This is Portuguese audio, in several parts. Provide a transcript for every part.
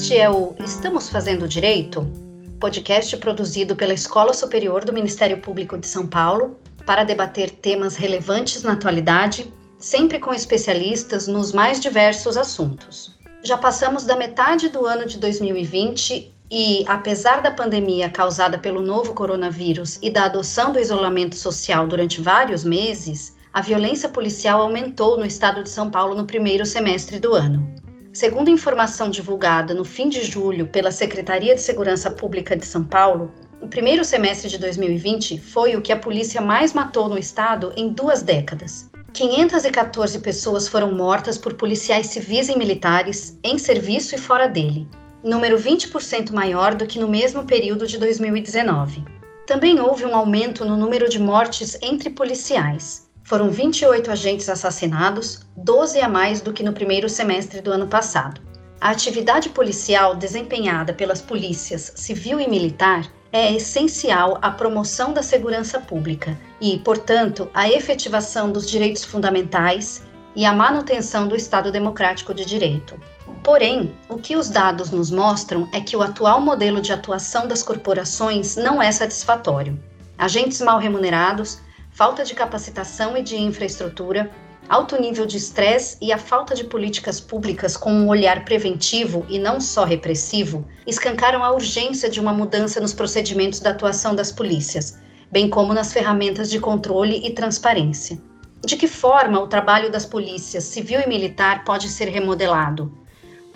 Este é o Estamos Fazendo Direito, podcast produzido pela Escola Superior do Ministério Público de São Paulo para debater temas relevantes na atualidade, sempre com especialistas nos mais diversos assuntos. Já passamos da metade do ano de 2020 e, apesar da pandemia causada pelo novo coronavírus e da adoção do isolamento social durante vários meses, a violência policial aumentou no estado de São Paulo no primeiro semestre do ano. Segundo informação divulgada no fim de julho pela Secretaria de Segurança Pública de São Paulo, o primeiro semestre de 2020 foi o que a polícia mais matou no estado em duas décadas. 514 pessoas foram mortas por policiais civis e militares em serviço e fora dele, número 20% maior do que no mesmo período de 2019. Também houve um aumento no número de mortes entre policiais, foram 28 agentes assassinados, 12 a mais do que no primeiro semestre do ano passado. A atividade policial desempenhada pelas polícias civil e militar é essencial à promoção da segurança pública e, portanto, à efetivação dos direitos fundamentais e à manutenção do Estado democrático de direito. Porém, o que os dados nos mostram é que o atual modelo de atuação das corporações não é satisfatório. Agentes mal remunerados, falta de capacitação e de infraestrutura, alto nível de estresse e a falta de políticas públicas com um olhar preventivo e não só repressivo escancaram a urgência de uma mudança nos procedimentos da atuação das polícias, bem como nas ferramentas de controle e transparência. De que forma o trabalho das polícias civil e militar pode ser remodelado?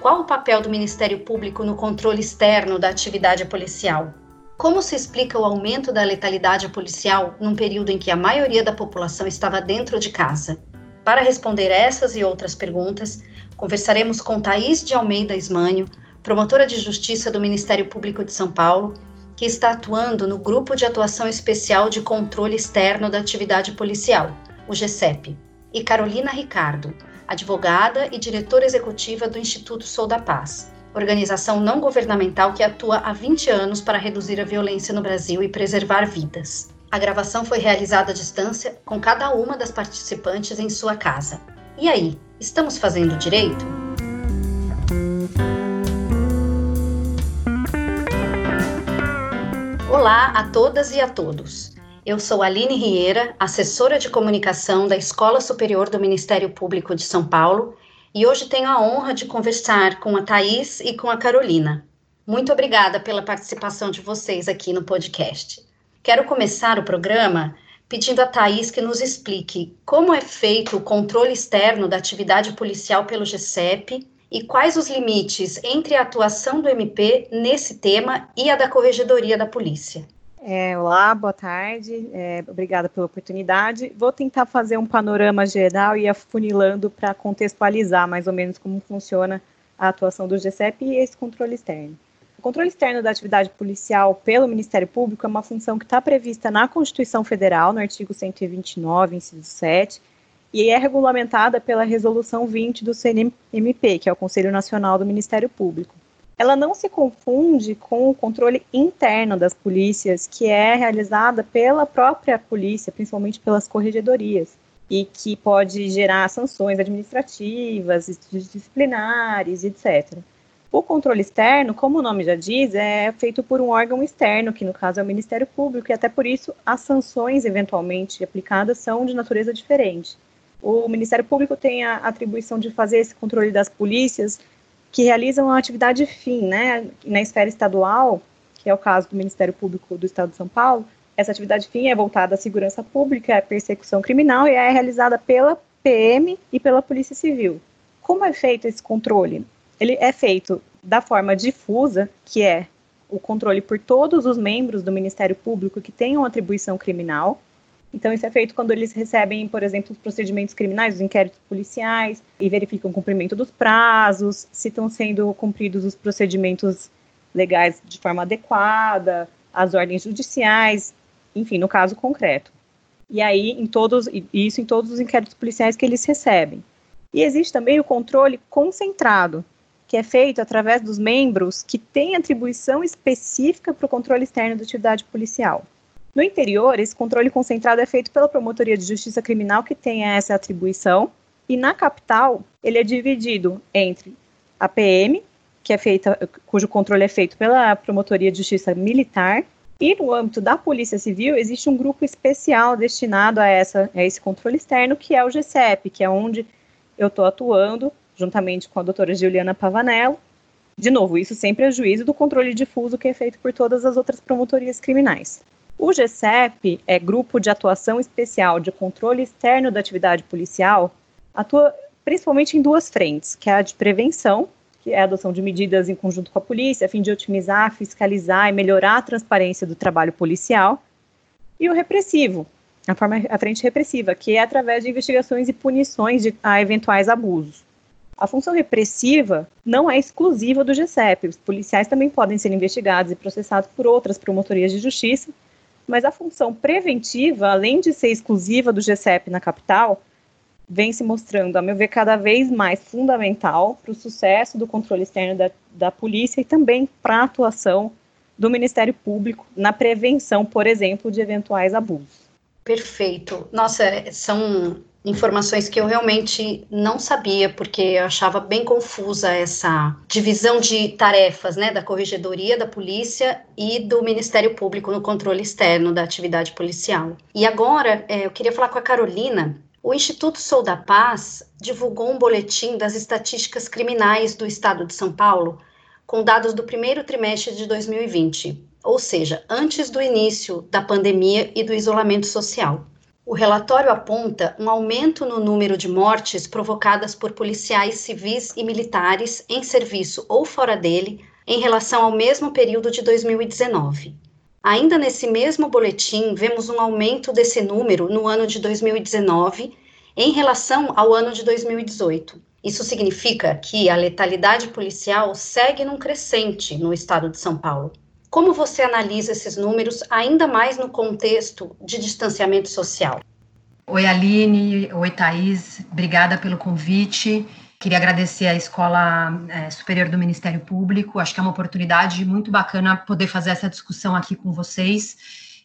Qual o papel do Ministério Público no controle externo da atividade policial? Como se explica o aumento da letalidade policial num período em que a maioria da população estava dentro de casa? Para responder essas e outras perguntas, conversaremos com Thaís de Almeida Ismânio, promotora de justiça do Ministério Público de São Paulo, que está atuando no Grupo de Atuação Especial de Controle Externo da Atividade Policial, o GCEP, e Carolina Ricardo, advogada e diretora executiva do Instituto Sou da Paz, organização não governamental que atua há 20 anos para reduzir a violência no Brasil e preservar vidas. A gravação foi realizada à distância, com cada uma das participantes em sua casa. E aí, estamos fazendo direito? Olá a todas e a todos. Eu sou Aline Rieira, assessora de comunicação da Escola Superior do Ministério Público de São Paulo e hoje tenho a honra de conversar com a Thaís e com a Carolina. Muito obrigada pela participação de vocês aqui no podcast. Quero começar o programa pedindo a Thaís que nos explique como é feito o controle externo da atividade policial pelo GCEP e quais os limites entre a atuação do MP nesse tema e a da Corregedoria da Polícia. É, olá, boa tarde, é, obrigada pela oportunidade. Vou tentar fazer um panorama geral e afunilando para contextualizar mais ou menos como funciona a atuação do GCEP e esse controle externo. O controle externo da atividade policial pelo Ministério Público é uma função que está prevista na Constituição Federal, no artigo 129, inciso 7, e é regulamentada pela Resolução 20 do CNMP, que é o Conselho Nacional do Ministério Público ela não se confunde com o controle interno das polícias, que é realizada pela própria polícia, principalmente pelas corregedorias, e que pode gerar sanções administrativas, disciplinares, etc. O controle externo, como o nome já diz, é feito por um órgão externo, que no caso é o Ministério Público, e até por isso as sanções eventualmente aplicadas são de natureza diferente. O Ministério Público tem a atribuição de fazer esse controle das polícias que realizam a atividade fim, né, na esfera estadual, que é o caso do Ministério Público do Estado de São Paulo, essa atividade fim é voltada à segurança pública, à persecução criminal e é realizada pela PM e pela Polícia Civil. Como é feito esse controle? Ele é feito da forma difusa, que é o controle por todos os membros do Ministério Público que tenham atribuição criminal, então, isso é feito quando eles recebem, por exemplo, os procedimentos criminais, os inquéritos policiais, e verificam o cumprimento dos prazos, se estão sendo cumpridos os procedimentos legais de forma adequada, as ordens judiciais, enfim, no caso concreto. E aí, em todos, isso em todos os inquéritos policiais que eles recebem. E existe também o controle concentrado, que é feito através dos membros que têm atribuição específica para o controle externo da atividade policial. No interior, esse controle concentrado é feito pela Promotoria de Justiça Criminal, que tem essa atribuição, e na capital, ele é dividido entre a PM, que é feita, cujo controle é feito pela Promotoria de Justiça Militar. E no âmbito da Polícia Civil, existe um grupo especial destinado a, essa, a esse controle externo, que é o GCEP, que é onde eu estou atuando, juntamente com a doutora Juliana Pavanello. De novo, isso sempre é juízo do controle difuso que é feito por todas as outras promotorias criminais. O GCEP é Grupo de Atuação Especial de Controle Externo da Atividade Policial, atua principalmente em duas frentes, que é a de prevenção, que é a adoção de medidas em conjunto com a polícia, a fim de otimizar, fiscalizar e melhorar a transparência do trabalho policial, e o repressivo, a, forma, a frente repressiva, que é através de investigações e punições de, a eventuais abusos. A função repressiva não é exclusiva do GCEP, os policiais também podem ser investigados e processados por outras promotorias de justiça, mas a função preventiva, além de ser exclusiva do GCEP na capital, vem se mostrando, a meu ver, cada vez mais fundamental para o sucesso do controle externo da, da polícia e também para a atuação do Ministério Público na prevenção, por exemplo, de eventuais abusos. Perfeito. Nossa, são informações que eu realmente não sabia, porque eu achava bem confusa essa divisão de tarefas, né, da Corregedoria, da Polícia e do Ministério Público no controle externo da atividade policial. E agora, é, eu queria falar com a Carolina. O Instituto Sou da Paz divulgou um boletim das estatísticas criminais do Estado de São Paulo, com dados do primeiro trimestre de 2020, ou seja, antes do início da pandemia e do isolamento social. O relatório aponta um aumento no número de mortes provocadas por policiais civis e militares em serviço ou fora dele em relação ao mesmo período de 2019. Ainda nesse mesmo boletim, vemos um aumento desse número no ano de 2019 em relação ao ano de 2018. Isso significa que a letalidade policial segue num crescente no estado de São Paulo. Como você analisa esses números, ainda mais no contexto de distanciamento social? Oi, Aline. Oi, Thaís. Obrigada pelo convite. Queria agradecer à Escola é, Superior do Ministério Público. Acho que é uma oportunidade muito bacana poder fazer essa discussão aqui com vocês.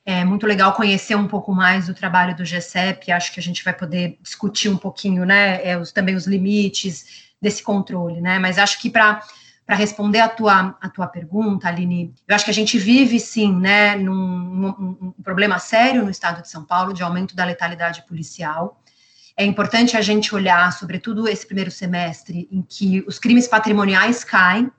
É muito legal conhecer um pouco mais o trabalho do GCEP. Acho que a gente vai poder discutir um pouquinho, né, é, os, também os limites desse controle, né? Mas acho que para para responder a tua, a tua pergunta, Aline, eu acho que a gente vive, sim, né, num, um problema sério no estado de São Paulo de aumento da letalidade policial. É importante a gente olhar, sobretudo esse primeiro semestre, em que os crimes patrimoniais caem,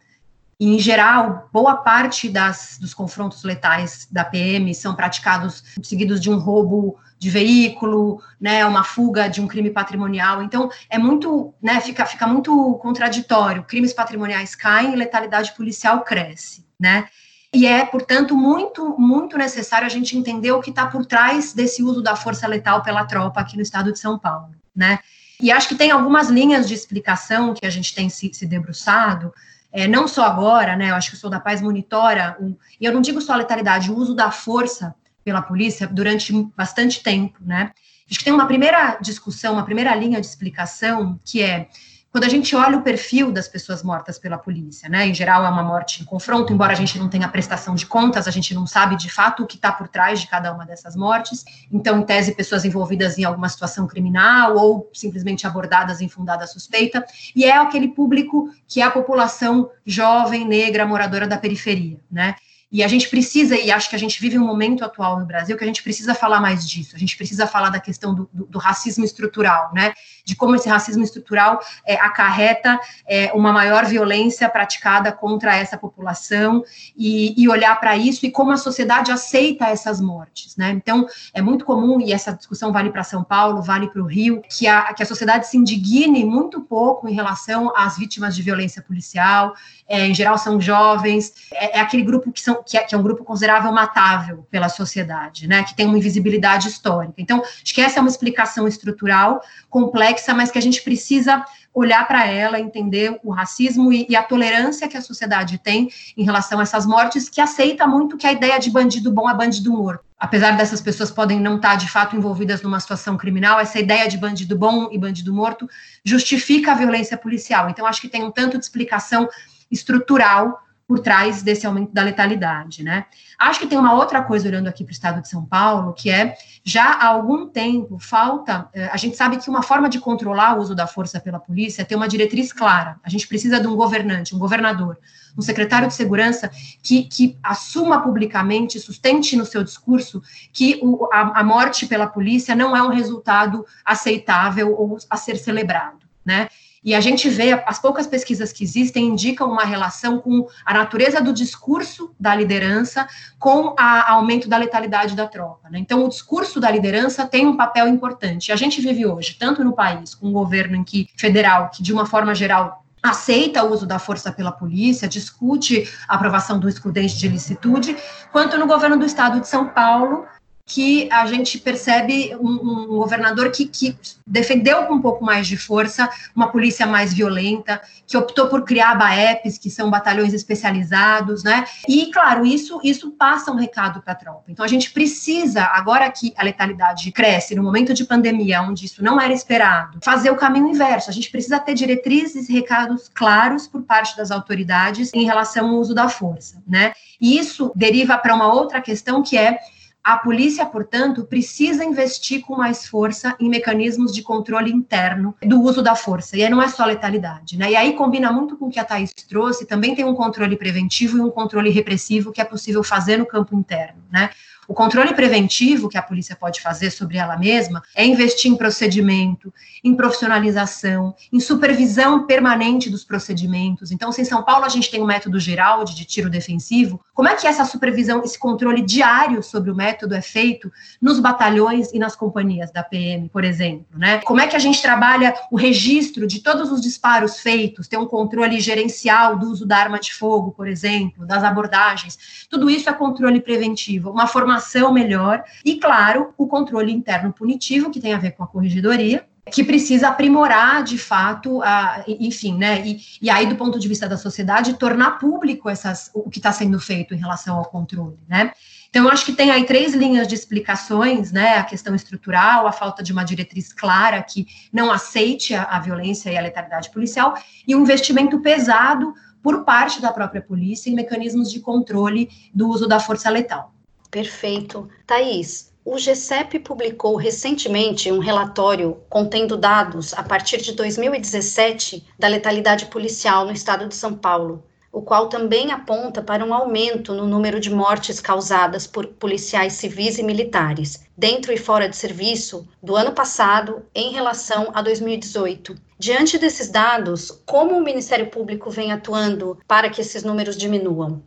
e, em geral, boa parte das, dos confrontos letais da PM são praticados seguidos de um roubo de veículo, né, uma fuga de um crime patrimonial. Então, é muito, né, fica, fica muito contraditório. Crimes patrimoniais caem e letalidade policial cresce, né? E é, portanto, muito, muito necessário a gente entender o que está por trás desse uso da força letal pela tropa aqui no estado de São Paulo, né? E acho que tem algumas linhas de explicação que a gente tem se, se debruçado, é, não só agora, né? Eu acho que o Sou da Paz monitora, um, e eu não digo só a letalidade, o uso da força pela polícia durante bastante tempo, né? Acho que tem uma primeira discussão, uma primeira linha de explicação, que é quando a gente olha o perfil das pessoas mortas pela polícia, né? Em geral é uma morte em confronto, embora a gente não tenha prestação de contas, a gente não sabe de fato o que está por trás de cada uma dessas mortes. Então, em tese, pessoas envolvidas em alguma situação criminal ou simplesmente abordadas em fundada suspeita. E é aquele público que é a população jovem, negra, moradora da periferia, né? E a gente precisa, e acho que a gente vive um momento atual no Brasil que a gente precisa falar mais disso. A gente precisa falar da questão do, do, do racismo estrutural, né? De como esse racismo estrutural é, acarreta é, uma maior violência praticada contra essa população e, e olhar para isso e como a sociedade aceita essas mortes, né? Então, é muito comum, e essa discussão vale para São Paulo, vale para o Rio, que a, que a sociedade se indigne muito pouco em relação às vítimas de violência policial, é, em geral são jovens, é, é aquele grupo que, são, que é, que, é, um grupo considerável matável pela sociedade, né, que tem uma invisibilidade histórica. Então, acho que essa é uma explicação estrutural complexa, mas que a gente precisa olhar para ela, entender o racismo e, e, a tolerância que a sociedade tem em relação a essas mortes, que aceita muito que a ideia de bandido bom é bandido morto. Apesar dessas pessoas podem não estar de fato envolvidas numa situação criminal, essa ideia de bandido bom e bandido morto justifica a violência policial. Então, acho que tem um tanto de explicação estrutural por trás desse aumento da letalidade, né? Acho que tem uma outra coisa olhando aqui para o estado de São Paulo, que é já há algum tempo falta. Eh, a gente sabe que uma forma de controlar o uso da força pela polícia é ter uma diretriz clara. A gente precisa de um governante, um governador, um secretário de segurança que, que assuma publicamente, sustente no seu discurso que o, a, a morte pela polícia não é um resultado aceitável ou a ser celebrado, né? E a gente vê, as poucas pesquisas que existem indicam uma relação com a natureza do discurso da liderança com o aumento da letalidade da tropa. Né? Então, o discurso da liderança tem um papel importante. A gente vive hoje, tanto no país, com um governo em que federal, que de uma forma geral aceita o uso da força pela polícia, discute a aprovação do excludente de ilicitude, quanto no governo do estado de São Paulo, que a gente percebe um, um governador que, que, defendeu com um pouco mais de força uma polícia mais violenta, que optou por criar BAEPs, que são batalhões especializados, né? E, claro, isso, isso passa um recado para a tropa. Então, a gente precisa, agora que a letalidade cresce, no momento de pandemia, onde isso não era esperado, fazer o caminho inverso. A gente precisa ter diretrizes e recados claros por parte das autoridades em relação ao uso da força, né? E isso deriva para uma outra questão que é a polícia, portanto, precisa investir com mais força em mecanismos de controle interno do uso da força. E aí não é só letalidade, né? E aí combina muito com o que a Thais trouxe, também tem um controle preventivo e um controle repressivo que é possível fazer no campo interno, né? O controle preventivo que a polícia pode fazer sobre ela mesma é investir em procedimento, em profissionalização, em supervisão permanente dos procedimentos. Então, se em São Paulo a gente tem um método geral de tiro defensivo, como é que essa supervisão, esse controle diário sobre o método é feito nos batalhões e nas companhias da PM, por exemplo, né? Como é que a gente trabalha o registro de todos os disparos feitos, ter um controle gerencial do uso da arma de fogo, por exemplo, das abordagens. Tudo isso é controle preventivo, uma formação formação melhor e, claro, o controle interno punitivo, que tem a ver com a corregedoria, que precisa aprimorar de fato, a, enfim, né? E, e, aí, do ponto de vista da sociedade, tornar público essas, o que está sendo feito em relação ao controle, né? Então, eu acho que tem aí três linhas de explicações, né? A questão estrutural, a falta de uma diretriz clara que não aceite a, a violência e a letalidade policial, e um investimento pesado por parte da própria polícia em mecanismos de controle do uso da força letal. Perfeito. Thaís, o GCEP publicou recentemente um relatório contendo dados a partir de 2017 da letalidade policial no estado de São Paulo, o qual também aponta para um aumento no número de mortes causadas por policiais civis e militares, dentro e fora de serviço, do ano passado em relação a 2018. Diante desses dados, como o Ministério Público vem atuando para que esses números diminuam?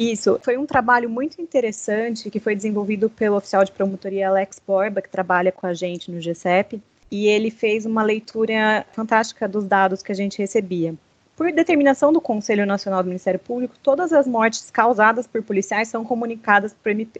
Isso, foi um trabalho muito interessante que foi desenvolvido pelo oficial de promotoria Alex Borba, que trabalha com a gente no GCEP, e ele fez uma leitura fantástica dos dados que a gente recebia. Por determinação do Conselho Nacional do Ministério Público, todas as mortes causadas por policiais são comunicadas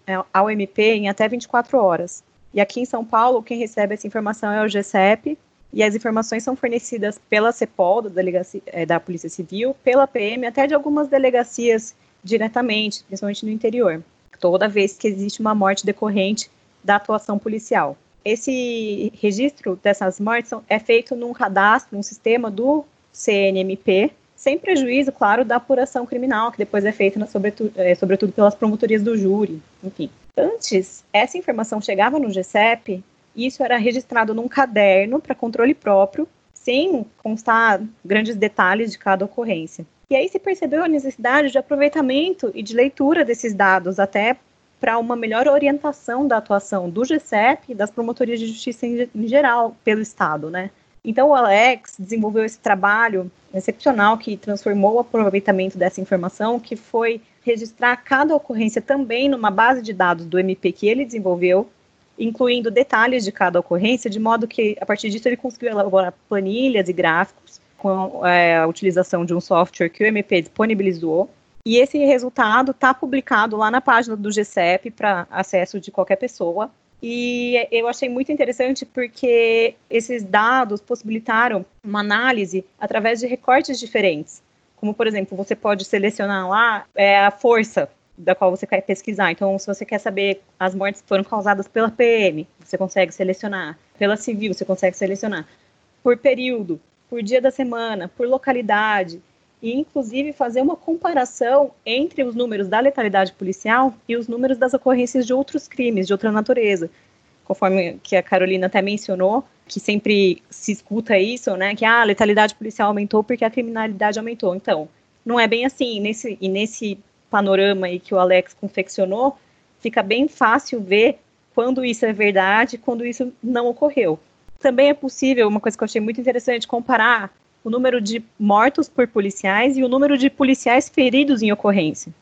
eh, ao MP em até 24 horas. E aqui em São Paulo, quem recebe essa informação é o GCEP, e as informações são fornecidas pela CEPOL, da, eh, da Polícia Civil, pela PM, até de algumas delegacias diretamente, principalmente no interior, toda vez que existe uma morte decorrente da atuação policial. Esse registro dessas mortes é feito num cadastro, num sistema do CNMP, sem prejuízo, claro, da apuração criminal, que depois é feita, sobretudo, é, sobretudo pelas promotorias do júri, enfim. Antes, essa informação chegava no GCEP e isso era registrado num caderno para controle próprio, sem constar grandes detalhes de cada ocorrência. E aí se percebeu a necessidade de aproveitamento e de leitura desses dados, até para uma melhor orientação da atuação do GCEP e das promotorias de justiça em, em geral pelo Estado, né? Então o Alex desenvolveu esse trabalho excepcional que transformou o aproveitamento dessa informação, que foi registrar cada ocorrência também numa base de dados do MP que ele desenvolveu, incluindo detalhes de cada ocorrência, de modo que a partir disso ele conseguiu elaborar planilhas e gráficos com é, a utilização de um software que o MP disponibilizou. E esse resultado está publicado lá na página do GCEP para acesso de qualquer pessoa. E eu achei muito interessante porque esses dados possibilitaram uma análise através de recortes diferentes. Como, por exemplo, você pode selecionar lá é, a força da qual você quer pesquisar. Então, se você quer saber as mortes que foram causadas pela PM, você consegue selecionar. Pela civil, você consegue selecionar. Por período, por dia da semana, por localidade. e, inclusive, fazer uma comparação entre os números da letalidade policial e os números das ocorrências de outros crimes de outra natureza. Conforme que a Carolina até mencionou, que sempre se escuta isso, né? Que ah, a letalidade policial aumentou porque a criminalidade aumentou. Então, não é bem assim. Nesse, e nesse panorama aí que o Alex confeccionou, fica bem fácil ver quando isso é verdade quando isso não ocorreu. Também é possível, uma coisa que eu achei muito interessante, comparar o número de mortos por policiais e o número de policiais feridos em ocorrência.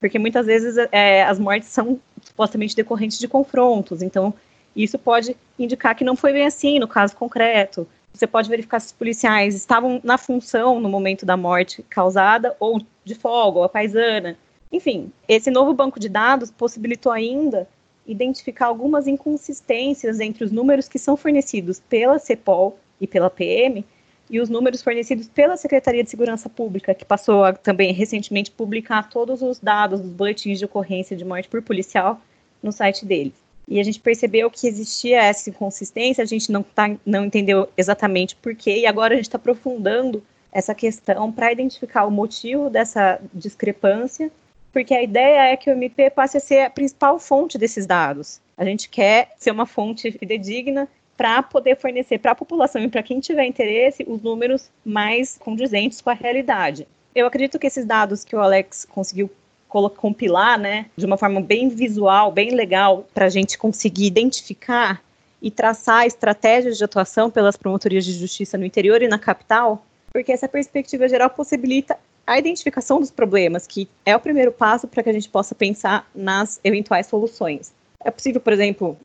Porque muitas vezes é, as mortes são supostamente decorrentes de confrontos, então isso pode indicar que não foi bem assim no caso concreto. Você pode verificar se os policiais estavam na função no momento da morte causada, ou de folga, ou a paisana. Enfim, esse novo banco de dados possibilitou ainda identificar algumas inconsistências entre os números que são fornecidos pela CEPOL e pela PM e os números fornecidos pela Secretaria de Segurança Pública, que passou a também recentemente publicar todos os dados dos boletins de ocorrência de morte por policial no site deles. E a gente percebeu que existia essa inconsistência, a gente não, tá, não entendeu exatamente por quê, e agora a gente está aprofundando essa questão para identificar o motivo dessa discrepância, porque a ideia é que o MP passe a ser a principal fonte desses dados. A gente quer ser uma fonte fidedigna para poder fornecer para a população e para quem tiver interesse os números mais condizentes com a realidade. Eu acredito que esses dados que o Alex conseguiu compilar, né, de uma forma bem visual, bem legal, para a gente conseguir identificar e traçar estratégias de atuação pelas promotorias de justiça no interior e na capital, porque essa perspectiva geral possibilita a identificação dos problemas, que é o primeiro passo para que a gente possa pensar nas eventuais soluções. É possível, por exemplo,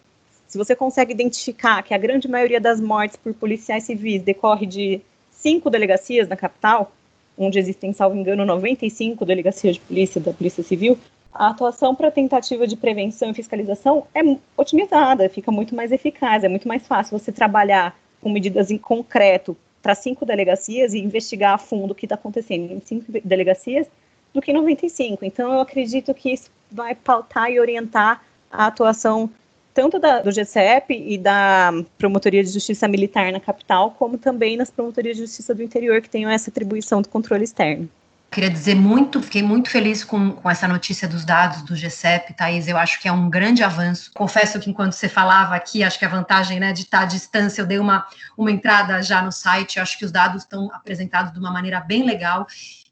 se você consegue identificar que a grande maioria das mortes por policiais civis decorre de cinco delegacias na capital, onde existem, salvo engano, 95 delegacias de polícia da Polícia Civil, a atuação para tentativa de prevenção e fiscalização é otimizada, fica muito mais eficaz, é muito mais fácil você trabalhar com medidas em concreto para cinco delegacias e investigar a fundo o que está acontecendo em cinco delegacias do que 95. Então, eu acredito que isso vai pautar e orientar a atuação tanto da, do GCEP e da Promotoria de Justiça Militar na capital, como também nas promotorias de justiça do interior, que tenham essa atribuição do controle externo. Queria dizer muito, fiquei muito feliz com, com essa notícia dos dados do GCEP, Thaís. Eu acho que é um grande avanço. Confesso que enquanto você falava aqui, acho que a vantagem né, de estar à distância, eu dei uma, uma entrada já no site. Eu acho que os dados estão apresentados de uma maneira bem legal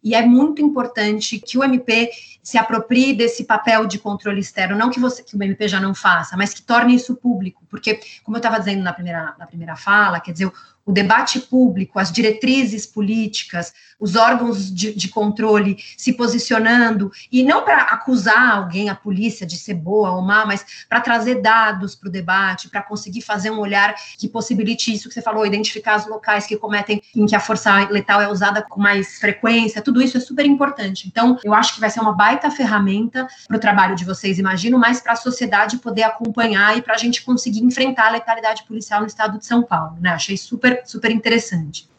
e é muito importante que o MP se aproprie desse papel de controle externo, não que, você, que o MP já não faça, mas que torne isso público, porque, como eu estava dizendo na primeira, na primeira fala, quer dizer, o debate público, as diretrizes políticas, os órgãos de, de controle se posicionando, e não para acusar alguém, a polícia, de ser boa ou má, mas para trazer dados para o debate, para conseguir fazer um olhar que possibilite isso que você falou, identificar os locais que cometem, em que a força letal é usada com mais frequência, tudo isso é super importante. Então, eu acho que vai ser uma baita ferramenta para o trabalho de vocês, imagino, mas para a sociedade poder acompanhar e para a gente conseguir enfrentar a letalidade policial no estado de São Paulo, né? Achei super super, interessante.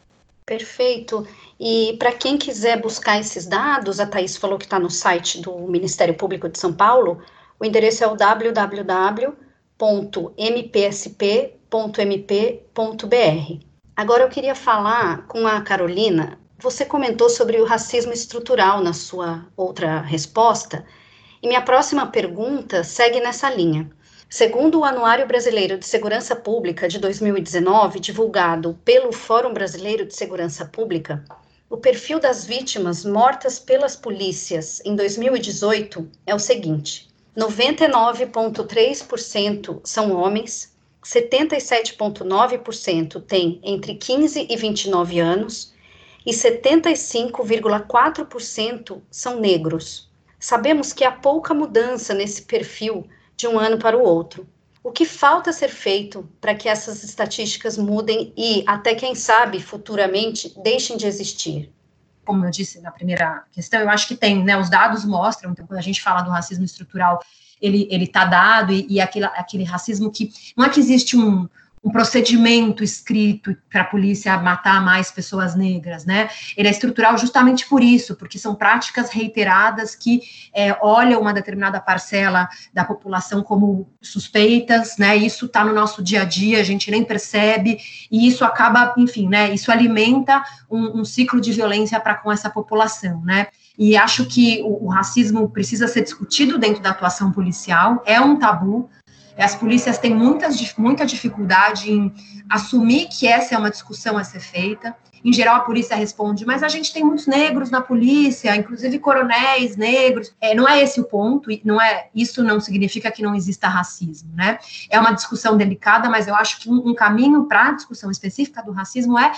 Perfeito. E para quem quiser buscar esses dados, a Thaís falou que está no site do Ministério Público de São Paulo, o endereço é o www.mpsp.mp.br. Agora eu queria falar com a Carolina. Você comentou sobre o racismo estrutural na sua outra resposta, e minha próxima pergunta segue nessa linha. Segundo o Anuário Brasileiro de Segurança Pública de 2019, divulgado pelo Fórum Brasileiro de Segurança Pública, o perfil das vítimas mortas pelas polícias em 2018 é o seguinte: 99,3% são homens, 77,9% têm entre 15 e 29 anos e 75,4% são negros. Sabemos que há pouca mudança nesse perfil de um ano para o outro. O que falta ser feito para que essas estatísticas mudem e, até quem sabe, futuramente deixem de existir? Como eu disse na primeira questão, eu acho que tem, né? Os dados mostram, então, quando a gente fala do racismo estrutural, ele está dado e, e aquele, aquele racismo que não é que existe um, um procedimento escrito para a polícia matar mais pessoas negras, né? Ele é estrutural justamente por isso, porque são práticas reiteradas que é, olham uma determinada parcela da população como suspeitas, né? Isso está no nosso dia a dia, a gente nem percebe, e isso acaba, enfim, né? Isso alimenta um, um ciclo de violência para com essa população, né? E acho que o, o racismo precisa ser discutido dentro da atuação policial, é um tabu, as polícias têm muitas, muita dificuldade em assumir que essa é uma discussão a ser feita. Em geral, a polícia responde, mas a gente tem muitos negros na polícia, inclusive coronéis negros. É, não é esse o ponto, não é isso não significa que não exista racismo, né? É uma discussão delicada, mas eu acho que um, um caminho para a discussão específica do racismo é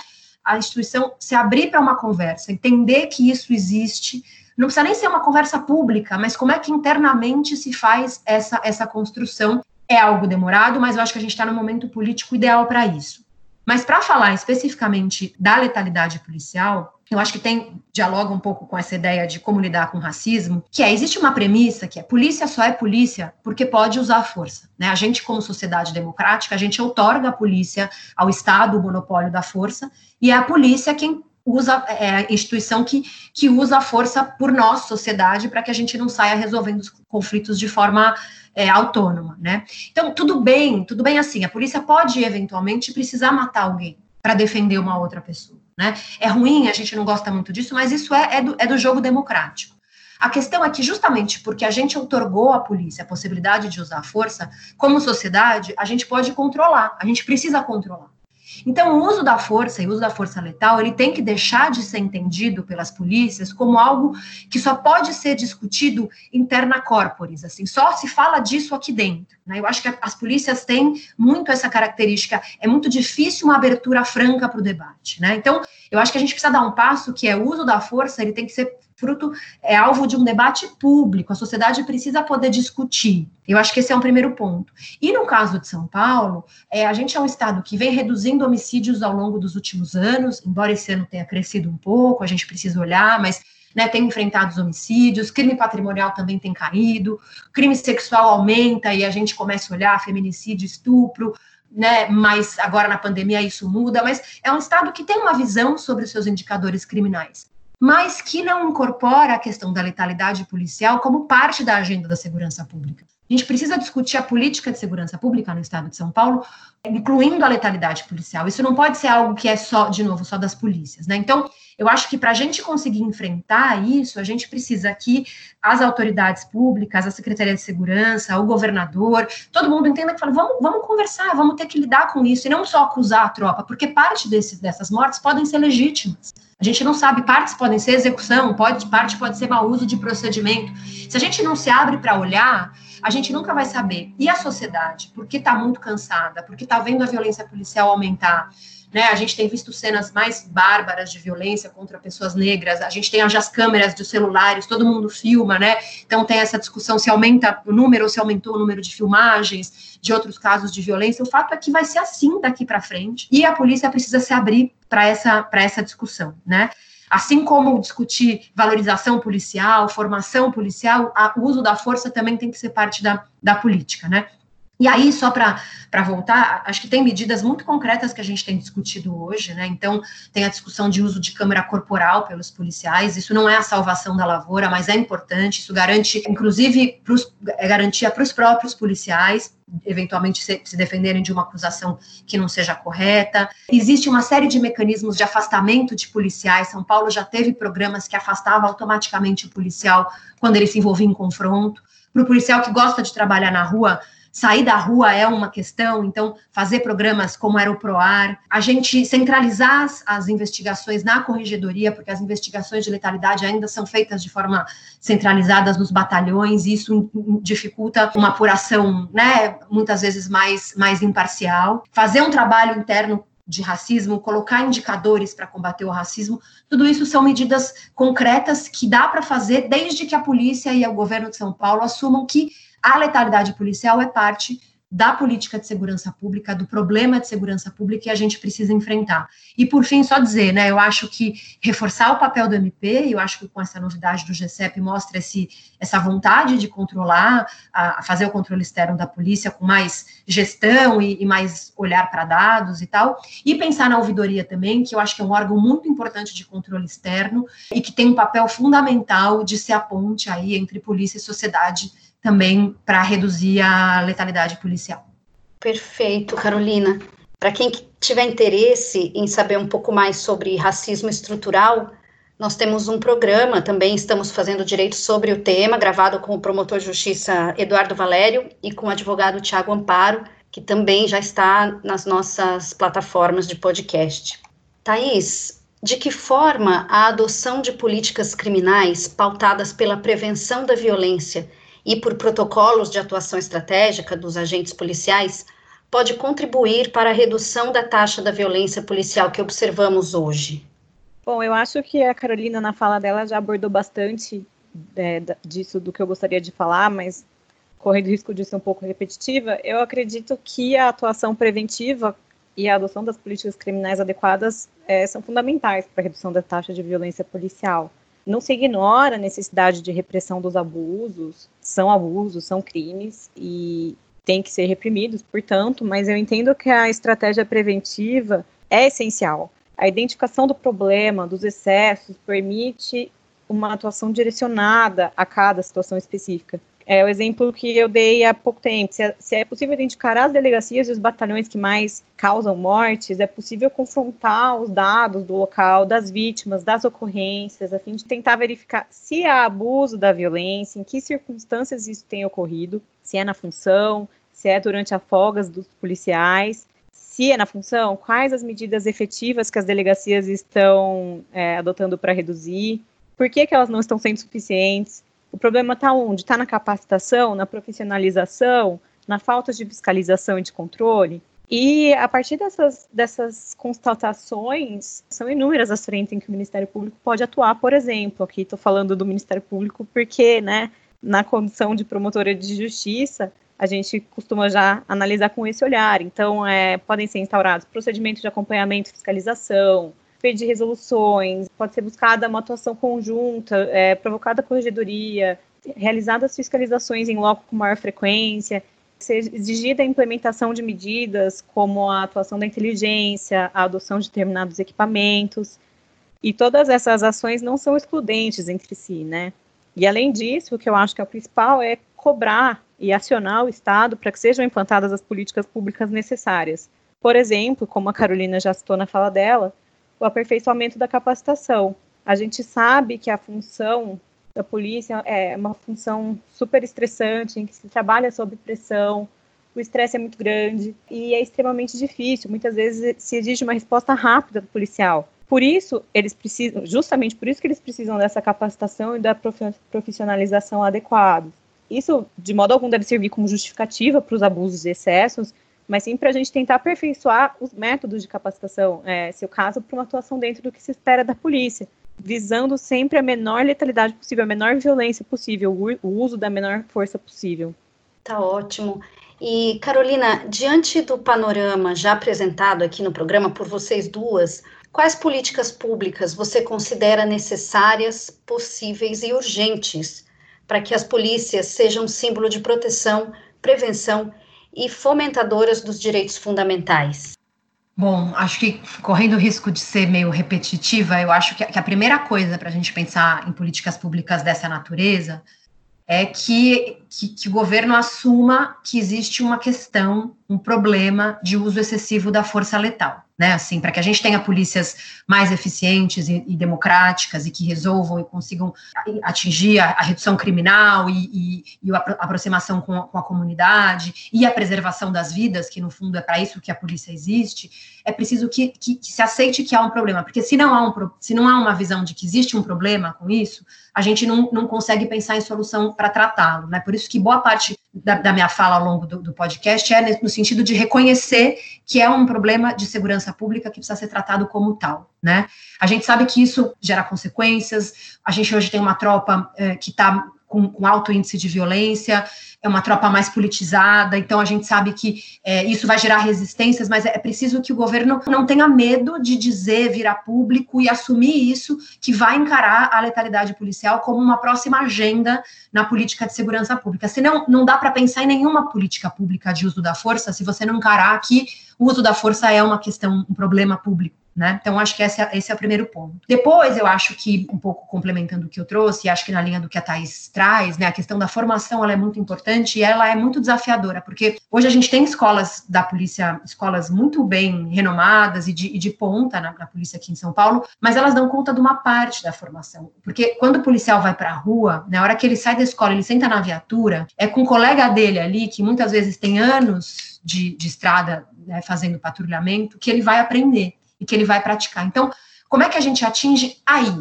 a instituição se abrir para uma conversa, entender que isso existe, não precisa nem ser uma conversa pública, mas como é que internamente se faz essa, essa construção é algo demorado, mas eu acho que a gente está no momento político ideal para isso. Mas para falar especificamente da letalidade policial, eu acho que tem dialoga um pouco com essa ideia de como lidar com racismo, que é existe uma premissa que é polícia só é polícia porque pode usar força, né? A gente como sociedade democrática, a gente outorga a polícia ao Estado o monopólio da força e é a polícia quem usa é instituição que, que usa a força por nós, sociedade, para que a gente não saia resolvendo os conflitos de forma é, autônoma, né? Então, tudo bem, tudo bem assim, a polícia pode eventualmente precisar matar alguém para defender uma outra pessoa, né? É ruim, a gente não gosta muito disso, mas isso é, é, do, é do jogo democrático. A questão é que, justamente porque a gente otorgou à polícia a possibilidade de usar a força, como sociedade, a gente pode controlar, a gente precisa controlar. Então, o uso da força e o uso da força letal, ele tem que deixar de ser entendido pelas polícias como algo que só pode ser discutido interna corporis, assim, só se fala disso aqui dentro. Né? Eu acho que as polícias têm muito essa característica, é muito difícil uma abertura franca para o debate, né? Então, eu acho que a gente precisa dar um passo que é o uso da força, ele tem que ser fruto, é alvo de um debate público, a sociedade precisa poder discutir. Eu acho que esse é um primeiro ponto. E no caso de São Paulo, é, a gente é um estado que vem reduzindo homicídios ao longo dos últimos anos, embora esse ano tenha crescido um pouco, a gente precisa olhar, mas né, tem enfrentado os homicídios, crime patrimonial também tem caído, crime sexual aumenta e a gente começa a olhar feminicídio, estupro, né, mas agora na pandemia isso muda, mas é um estado que tem uma visão sobre os seus indicadores criminais mas que não incorpora a questão da letalidade policial como parte da agenda da segurança pública. A gente precisa discutir a política de segurança pública no estado de São Paulo, incluindo a letalidade policial. Isso não pode ser algo que é só, de novo, só das polícias, né? Então, eu acho que para a gente conseguir enfrentar isso, a gente precisa que as autoridades públicas, a Secretaria de Segurança, o governador, todo mundo entenda que fala, vamos, vamos conversar, vamos ter que lidar com isso, e não só acusar a tropa, porque parte dessas mortes podem ser legítimas. A gente não sabe, partes podem ser execução, pode, parte pode ser mau uso de procedimento. Se a gente não se abre para olhar, a gente nunca vai saber. E a sociedade, porque está muito cansada, porque está vendo a violência policial aumentar, né? A gente tem visto cenas mais bárbaras de violência contra pessoas negras. A gente tem as câmeras dos celulares, todo mundo filma, né? Então tem essa discussão se aumenta o número ou se aumentou o número de filmagens de outros casos de violência. O fato é que vai ser assim daqui para frente e a polícia precisa se abrir para essa essa discussão, né? Assim como discutir valorização policial, formação policial, o uso da força também tem que ser parte da, da política, né? E aí, só para voltar, acho que tem medidas muito concretas que a gente tem discutido hoje, né? Então, tem a discussão de uso de câmera corporal pelos policiais. Isso não é a salvação da lavoura, mas é importante. Isso garante, inclusive, pros, é garantia para os próprios policiais, eventualmente se, se, defenderem de uma acusação que não seja correta. Existe uma série de mecanismos de afastamento de policiais. São Paulo já teve programas que afastavam automaticamente o policial quando ele se envolvia em confronto. Para o policial que gosta de trabalhar na rua, sair da rua é uma questão, então fazer programas como era o PROAR, a gente centralizar as, as, investigações na corregedoria, porque as investigações de letalidade ainda são feitas de forma centralizadas nos batalhões, e isso dificulta uma apuração, né, muitas vezes mais, mais imparcial. Fazer um trabalho interno de racismo, colocar indicadores para combater o racismo, tudo isso são medidas concretas que dá para fazer desde que a polícia e o governo de São Paulo assumam que a letalidade policial é parte da política de segurança pública, do problema de segurança pública que a gente precisa enfrentar. E por fim, só dizer, né, eu acho que reforçar o papel do MP, eu acho que com essa novidade do GCEP mostra esse, essa vontade de controlar, a, fazer o controle externo da polícia com mais gestão e, e mais olhar para dados e tal, e pensar na ouvidoria também, que eu acho que é um órgão muito importante de controle externo e que tem um papel fundamental de ser a ponte aí entre polícia e sociedade também para reduzir a letalidade policial. Perfeito, Carolina. Para quem tiver interesse em saber um pouco mais sobre racismo estrutural, nós temos um programa, também estamos fazendo direito sobre o tema, gravado com o promotor de justiça Eduardo Valério e com o advogado Tiago Amparo, que também já está nas nossas plataformas de podcast. Thaís, de que forma a adoção de políticas criminais pautadas pela prevenção da violência e por protocolos de atuação estratégica dos agentes policiais pode contribuir para a redução da taxa da violência policial que observamos hoje? Bom, eu acho que a Carolina, na fala dela, já abordou bastante é, disso do que eu gostaria de falar, mas correndo risco de ser um pouco repetitiva, eu acredito que a atuação preventiva e a adoção das políticas criminais adequadas é, são fundamentais para a redução da taxa de violência policial. Não se ignora a necessidade de repressão dos abusos, são abusos, são crimes e têm que ser reprimidos, portanto, mas eu entendo que a estratégia preventiva é essencial. A identificação do problema, dos excessos, permite uma atuação direcionada a cada situação específica. É o exemplo que eu dei há pouco tempo. Se é, se é, possível identificar as delegacias e os batalhões que mais causam mortes, é possível confrontar os dados do local, das vítimas, das ocorrências, a fim de tentar verificar se há abuso da violência, em que circunstâncias isso tem ocorrido, se é na função, se é durante a folgas dos policiais, se é na função, quais as medidas efetivas que as delegacias estão é, adotando para reduzir, por que, que elas não estão sendo suficientes o problema está onde? Está na capacitação, na profissionalização, na falta de fiscalização e de controle? E a partir dessas, dessas constatações, são inúmeras as frentes em que o Ministério Público pode atuar, por exemplo, aqui estou falando do Ministério Público porque, né, na condição de promotora de justiça, a gente costuma já analisar com esse olhar. Então, é, podem ser instaurados procedimentos de acompanhamento e fiscalização, pedir resoluções, pode ser buscada uma atuação conjunta, é, provocada corregedoria, realizadas fiscalizações em loco com maior frequência, ser exigida a implementação de medidas como a atuação da inteligência, a adoção de determinados equipamentos. E todas essas ações não são excludentes entre si, né? E além disso, o que eu acho que é o principal é cobrar e acionar o Estado para que sejam implantadas as políticas públicas necessárias. Por exemplo, como a Carolina já citou na fala dela, o aperfeiçoamento da capacitação. A gente sabe que a função da polícia é uma função super estressante, em que se trabalha sob pressão, o estresse é muito grande e é extremamente difícil. Muitas vezes se exige uma resposta rápida do policial. Por isso, eles precisam, justamente por isso que eles precisam dessa capacitação e da profissionalização adequada. Isso, de modo algum, deve servir como justificativa para os abusos e excessos, mas sim para a gente tentar aperfeiçoar os métodos de capacitação, é, se o caso, para uma atuação dentro do que se espera da polícia, visando sempre a menor letalidade possível, a menor violência possível, o, uso da menor força possível. Tá ótimo. E, Carolina, diante do panorama já apresentado aqui no programa por vocês duas, quais políticas públicas você considera necessárias, possíveis e urgentes para que as polícias sejam símbolo de proteção, prevenção e fomentadoras dos direitos fundamentais? Bom, acho que correndo o risco de ser meio repetitiva, eu acho que a primeira coisa para a gente pensar em políticas públicas dessa natureza é que, que, que, o governo assuma que existe uma questão, um problema de uso excessivo da força letal né? Assim, para que a gente tenha polícias mais eficientes e, e, democráticas e que resolvam e consigam atingir a, a redução criminal e, e, e a aproximação com a, com a, comunidade e a preservação das vidas, que no fundo é para isso que a polícia existe, é preciso que, que, que, se aceite que há um problema, porque se não há, um, se não há uma visão de que existe um problema com isso, a gente não, não consegue pensar em solução para tratá-lo, né? Por isso que boa parte da, da minha fala ao longo do, do podcast é no sentido de reconhecer que é um problema de segurança pública que precisa ser tratado como tal, né? A gente sabe que isso gera consequências. A gente hoje tem uma tropa é, que está com, com alto índice de violência, é uma tropa mais politizada, então a gente sabe que é, isso vai gerar resistências, mas é preciso que o governo não tenha medo de dizer, virar público e assumir isso, que vai encarar a letalidade policial como uma próxima agenda na política de segurança pública. Senão, não dá para pensar em nenhuma política pública de uso da força se você não encarar que o uso da força é uma questão, um problema público. Né? Então, acho que esse é, esse é, o primeiro ponto. Depois, eu acho que, um pouco complementando o que eu trouxe, acho que na linha do que a Thais traz, né, a questão da formação ela é muito importante e ela é muito desafiadora, porque hoje a gente tem escolas da polícia, escolas muito bem renomadas e de, e de ponta na, na, polícia aqui em São Paulo, mas elas dão conta de uma parte da formação. Porque quando o policial vai para a rua, na hora que ele sai da escola, ele senta na viatura, é com um colega dele ali, que muitas vezes tem anos de, de estrada né, fazendo patrulhamento, que ele vai aprender e que ele vai praticar. Então, como é que a gente atinge aí?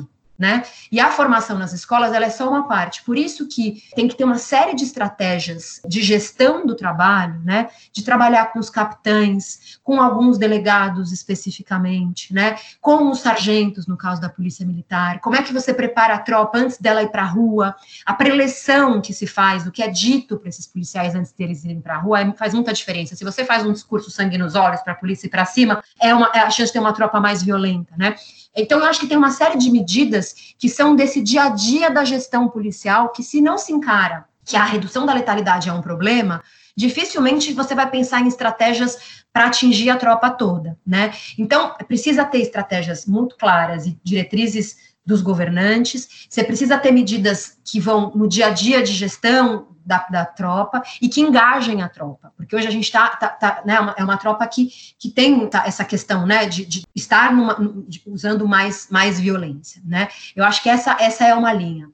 Né? E a formação nas escolas ela é só uma parte. Por isso que tem que ter uma série de estratégias de gestão do trabalho, né? De trabalhar com os capitães, com alguns delegados especificamente, né? Com os sargentos, no caso da polícia militar. Como é que você prepara a tropa antes dela ir para a rua? A preleção que se faz, o que é dito para esses policiais antes deles irem para a rua, é, faz muita diferença. Se você faz um discurso sangue nos olhos para a polícia ir para cima, é, uma, é a chance de ter uma tropa mais violenta, né? Então, eu acho que tem uma série de medidas que são desse dia a dia da gestão policial, que se não se encara que a redução da letalidade é um problema, dificilmente você vai pensar em estratégias para atingir a tropa toda, né? Então, precisa ter estratégias muito claras e diretrizes dos governantes, você precisa ter medidas que vão no dia a dia de gestão da, da tropa e que engajem a tropa, porque hoje a gente está, tá, tá, né, é uma, é uma tropa que, que tem tá, essa questão, né, de, de estar numa, de, usando mais, mais violência, né, eu acho que essa, essa é uma linha.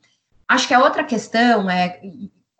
Acho que a outra questão é,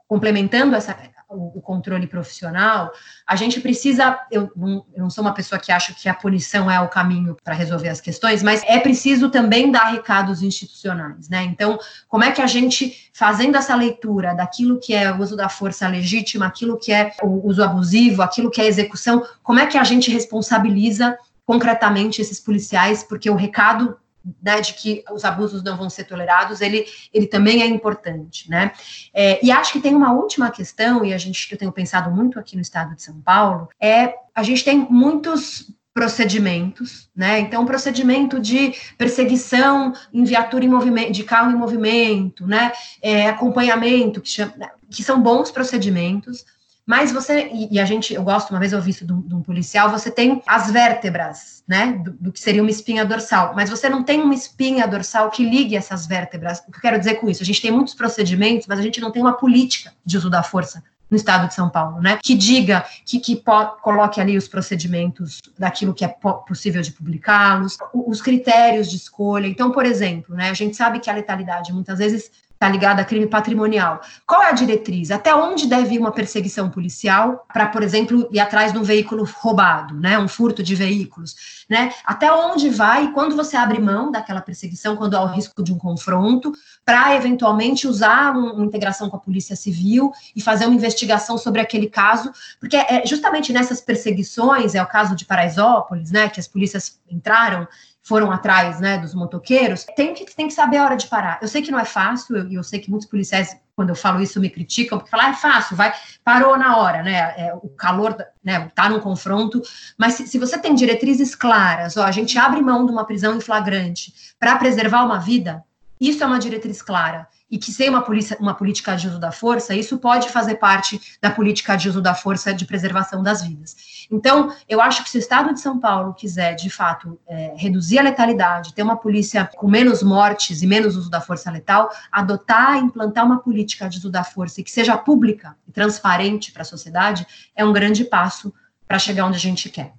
complementando essa, o, controle profissional, a gente precisa. Eu não, eu não sou uma pessoa que acha que a punição é o caminho para resolver as questões, mas é preciso também dar recados institucionais, né? Então, como é que a gente, fazendo essa leitura daquilo que é o uso da força legítima, aquilo que é o uso abusivo, aquilo que é execução, como é que a gente responsabiliza concretamente esses policiais, porque o recado né, de que os abusos não vão ser tolerados, ele, ele também é importante, né? É, e acho que tem uma última questão, e a gente, eu tenho pensado muito aqui no estado de São Paulo, é a gente tem muitos procedimentos, né? Então, procedimento de perseguição em viatura em movimento, de carro em movimento, né? É, acompanhamento, que, chama, que são bons procedimentos, mas você, e, e, a gente, eu gosto, uma vez eu ouvi isso de um, policial, você tem as vértebras, né, do, do, que seria uma espinha dorsal, mas você não tem uma espinha dorsal que ligue essas vértebras. O que eu quero dizer com isso? A gente tem muitos procedimentos, mas a gente não tem uma política de uso da força no estado de São Paulo, né? Que diga, que, que coloque ali os procedimentos daquilo que é possível de publicá-los, os critérios de escolha. Então, por exemplo, né, a gente sabe que a letalidade muitas vezes está ligada a crime patrimonial. Qual é a diretriz? Até onde deve ir uma perseguição policial para, por exemplo, ir atrás de um veículo roubado, né, um furto de veículos, né? Até onde vai quando você abre mão daquela perseguição, quando há o risco de um confronto, para eventualmente usar um, uma integração com a polícia civil e fazer uma investigação sobre aquele caso, porque é justamente nessas perseguições, é o caso de Paraisópolis, né, que as polícias entraram foram atrás né, dos motoqueiros, tem que, tem que saber a hora de parar. Eu sei que não é fácil, e eu, eu, sei que muitos policiais, quando eu falo isso, me criticam, porque falam, ah, é fácil, vai, parou na hora, né? É, o calor, né, tá num confronto. Mas se, se você tem diretrizes claras, ó, a gente abre mão de uma prisão em flagrante para preservar uma vida, isso é uma diretriz clara e que sem uma, polícia, uma política de uso da força, isso pode fazer parte da política de uso da força de preservação das vidas. Então, eu acho que se o Estado de São Paulo quiser, de fato, é, reduzir a letalidade, ter uma polícia com menos mortes e menos uso da força letal, adotar, implantar uma política de uso da força e que seja pública e transparente para a sociedade, é um grande passo para chegar onde a gente quer.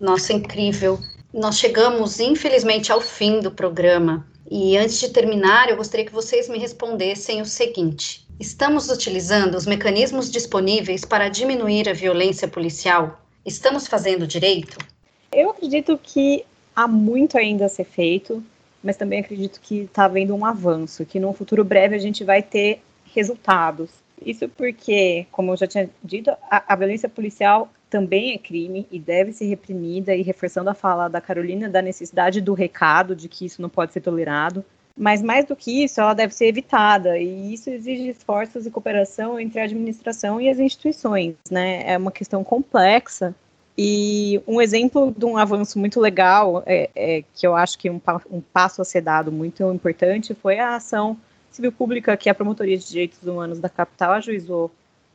Nossa, incrível. Nós chegamos, infelizmente, ao fim do programa. E antes de terminar, eu gostaria que vocês me respondessem o seguinte: estamos utilizando os mecanismos disponíveis para diminuir a violência policial? Estamos fazendo direito? Eu acredito que há muito ainda a ser feito, mas também acredito que está havendo um avanço, que no futuro breve a gente vai ter resultados. Isso porque, como eu já tinha dito, a, a violência policial também é crime e deve ser reprimida, e reforçando a fala da Carolina da necessidade do recado de que isso não pode ser tolerado. Mas mais do que isso, ela deve ser evitada, e isso exige esforços e cooperação entre a administração e as instituições, né? É uma questão complexa. E um exemplo de um avanço muito legal, é, é que eu acho que um, um passo a ser dado muito importante, foi a ação civil pública que a Promotoria de Direitos Humanos da capital ajuizou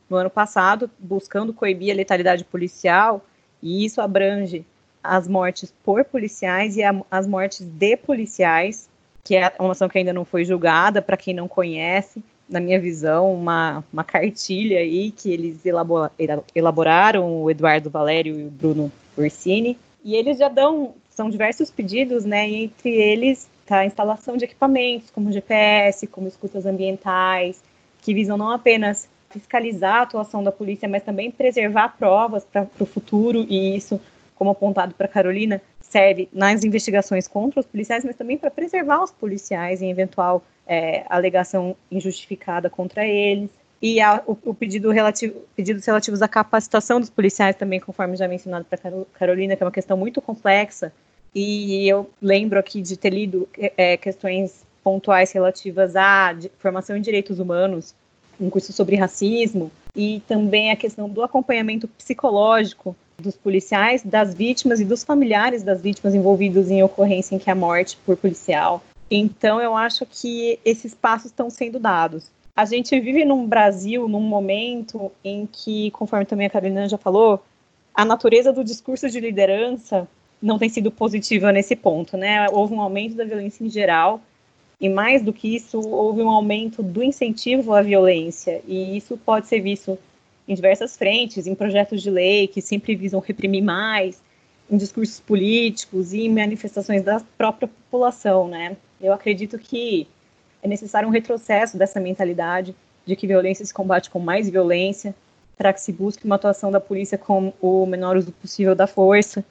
no ano passado, buscando coibir a letalidade policial, e isso abrange as mortes por policiais e a, as mortes de policiais, que é uma ação que ainda não foi julgada, para quem não conhece, na minha visão, uma, uma cartilha aí que eles elabora, elaboraram, o Eduardo Valério e o Bruno Ursini, e eles já dão, são diversos pedidos, né, entre eles está a instalação de equipamentos, como GPS, como escutas ambientais, que visam não apenas fiscalizar a atuação da polícia, mas também preservar provas para o futuro, e isso, como apontado para Carolina, serve nas investigações contra os policiais, mas também para preservar os policiais em eventual é, alegação injustificada contra eles. E a, o, o, pedido relativo, pedidos relativos à capacitação dos policiais também, conforme já mencionado para Carolina, que é uma questão muito complexa. E eu lembro aqui de ter lido é, questões pontuais relativas à formação em direitos humanos, um curso sobre racismo, e também a questão do acompanhamento psicológico dos policiais, das vítimas e dos familiares das vítimas envolvidos em ocorrência em que a morte por policial. Então, eu acho que esses passos estão sendo dados. A gente vive num Brasil, num momento em que, conforme também a Carolina já falou, a natureza do discurso de liderança não tem sido positiva nesse ponto, né? Houve um aumento da violência em geral, e mais do que isso, houve um aumento do incentivo à violência, e isso pode ser visto em diversas frentes, em projetos de lei que sempre visam reprimir mais, em discursos políticos e em manifestações da própria população, né? Eu acredito que é necessário um retrocesso dessa mentalidade de que violência se combate com mais violência, para que se busque uma atuação da polícia com o menor uso possível da força,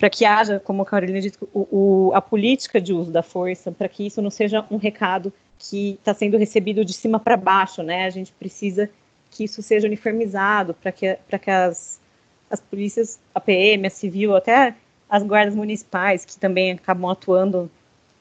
para que haja, como a Carolina disse, o, o, a política de uso da força, para que isso não seja um recado que está sendo recebido de cima para baixo, né? A gente precisa que isso seja uniformizado, para que, que as, as polícias, a PM, a civil, até as guardas municipais, que também acabam atuando,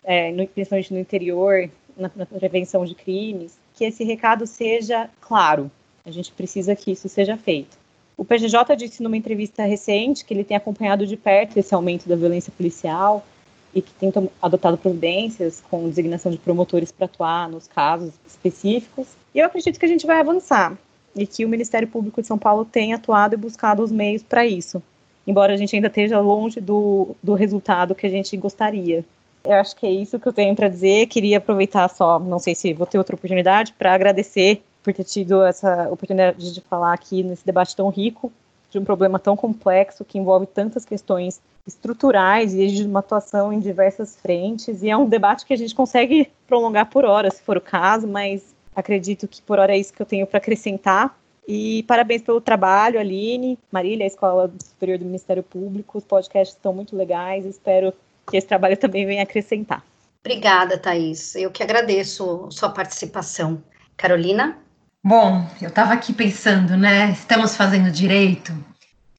é, no, principalmente no interior, na, na prevenção de crimes, que esse recado seja claro. A gente precisa que isso seja feito. O PGJ disse numa entrevista recente que ele tem acompanhado de perto esse aumento da violência policial e que tem adotado providências com designação de promotores para atuar nos casos específicos. E eu acredito que a gente vai avançar e que o Ministério Público de São Paulo tem atuado e buscado os meios para isso, embora a gente ainda esteja longe do, do resultado que a gente gostaria. Eu acho que é isso que eu tenho para dizer. Queria aproveitar só, não sei se vou ter outra oportunidade, para agradecer por ter tido essa oportunidade de falar aqui nesse debate tão rico, de um problema tão complexo que envolve tantas questões estruturais e de uma atuação em diversas frentes. E é um debate que a gente consegue prolongar por horas, se for o caso, mas Acredito que por hora é isso que eu tenho para acrescentar. E parabéns pelo trabalho, Aline, Marília, a Escola Superior do Ministério Público. Os podcasts estão muito legais. Espero que esse trabalho também venha acrescentar. Obrigada, Thaís. Eu que agradeço sua participação. Carolina? Bom, eu estava aqui pensando, né? Estamos fazendo direito.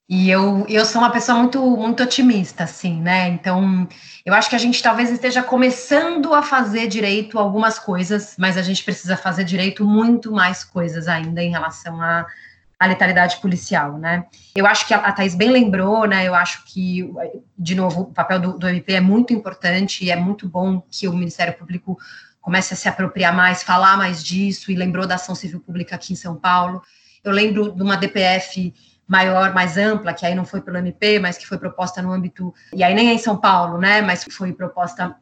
E eu, eu sou uma pessoa muito, muito otimista, assim, né? Então, eu acho que a gente talvez esteja começando a fazer direito algumas coisas, mas a gente precisa fazer direito muito mais coisas ainda em relação à, à letalidade policial, né? Eu acho que a, a Thais bem lembrou, né? Eu acho que, de novo, o papel do, do MP é muito importante e é muito bom que o Ministério Público comece a se apropriar mais, falar mais disso, e lembrou da ação civil pública aqui em São Paulo. Eu lembro de uma DPF maior, mais ampla, que aí não foi pelo MP, mas que foi proposta no âmbito, e aí nem é em São Paulo, né, mas foi proposta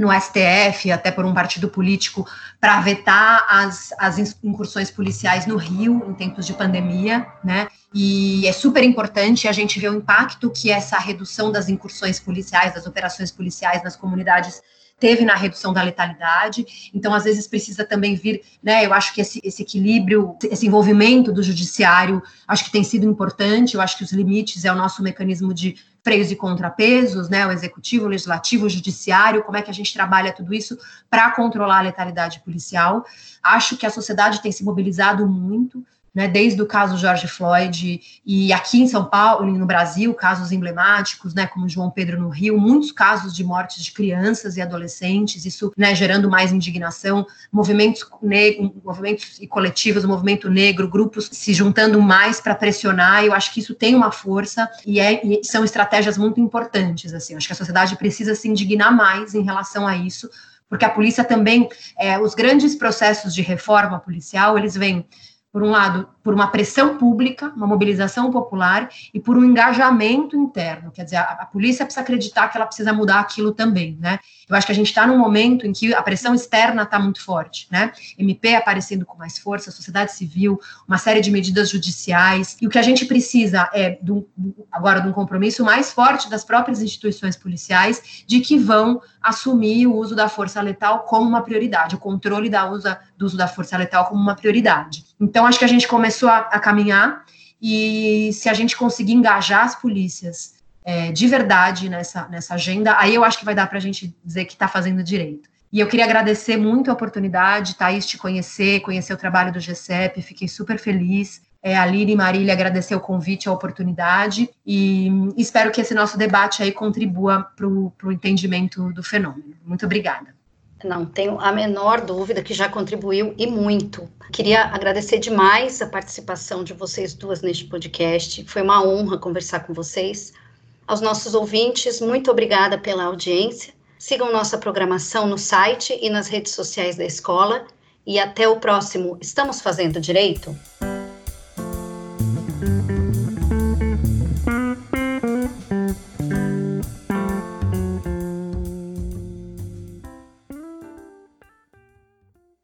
no STF, até por um partido político, para vetar as, as incursões policiais no Rio em tempos de pandemia, né? E é super importante a gente ver o impacto que essa redução das incursões policiais, das operações policiais nas comunidades teve na redução da letalidade. Então, às vezes, precisa também vir, né? Eu acho que esse, esse, equilíbrio, esse envolvimento do judiciário, acho que tem sido importante. Eu acho que os limites é o nosso mecanismo de freios e contrapesos, né? O executivo, o legislativo, o judiciário, como é que a gente trabalha tudo isso para controlar a letalidade policial. Acho que a sociedade tem se mobilizado muito né, desde o caso George Floyd e aqui em São Paulo e no Brasil, casos emblemáticos, né, como João Pedro no Rio, muitos casos de mortes de crianças e adolescentes, isso né, gerando mais indignação, movimentos, movimentos e coletivos, o movimento negro, grupos se juntando mais para pressionar, eu acho que isso tem uma força e, é, e são estratégias muito importantes, assim, acho que a sociedade precisa se indignar mais em relação a isso, porque a polícia também, é, os grandes processos de reforma policial, eles vêm por um lado, por uma pressão pública, uma mobilização popular e por um engajamento interno. Quer dizer, a, a polícia precisa acreditar que ela precisa mudar aquilo também, né? Eu acho que a gente está num momento em que a pressão externa está muito forte, né? MP aparecendo com mais força, sociedade civil, uma série de medidas judiciais. E o que a gente precisa é, do, agora, de um compromisso mais forte das próprias instituições policiais de que vão assumir o uso da força letal como uma prioridade, o controle da usa, do uso da força letal como uma prioridade. Então, acho que a gente começou a, a caminhar e se a gente conseguir engajar as polícias é, de verdade nessa, nessa agenda, aí eu acho que vai dar para a gente dizer que está fazendo direito. E eu queria agradecer muito a oportunidade, Thaís, te conhecer, conhecer o trabalho do GCEP, fiquei super feliz. É, a Lili e Marília agradecer o convite, a oportunidade, e espero que esse nosso debate aí contribua para o entendimento do fenômeno. Muito obrigada. Não tenho a menor dúvida que já contribuiu e muito. Queria agradecer demais a participação de vocês duas neste podcast. Foi uma honra conversar com vocês. Aos nossos ouvintes, muito obrigada pela audiência. Sigam nossa programação no site e nas redes sociais da escola. E até o próximo Estamos Fazendo Direito?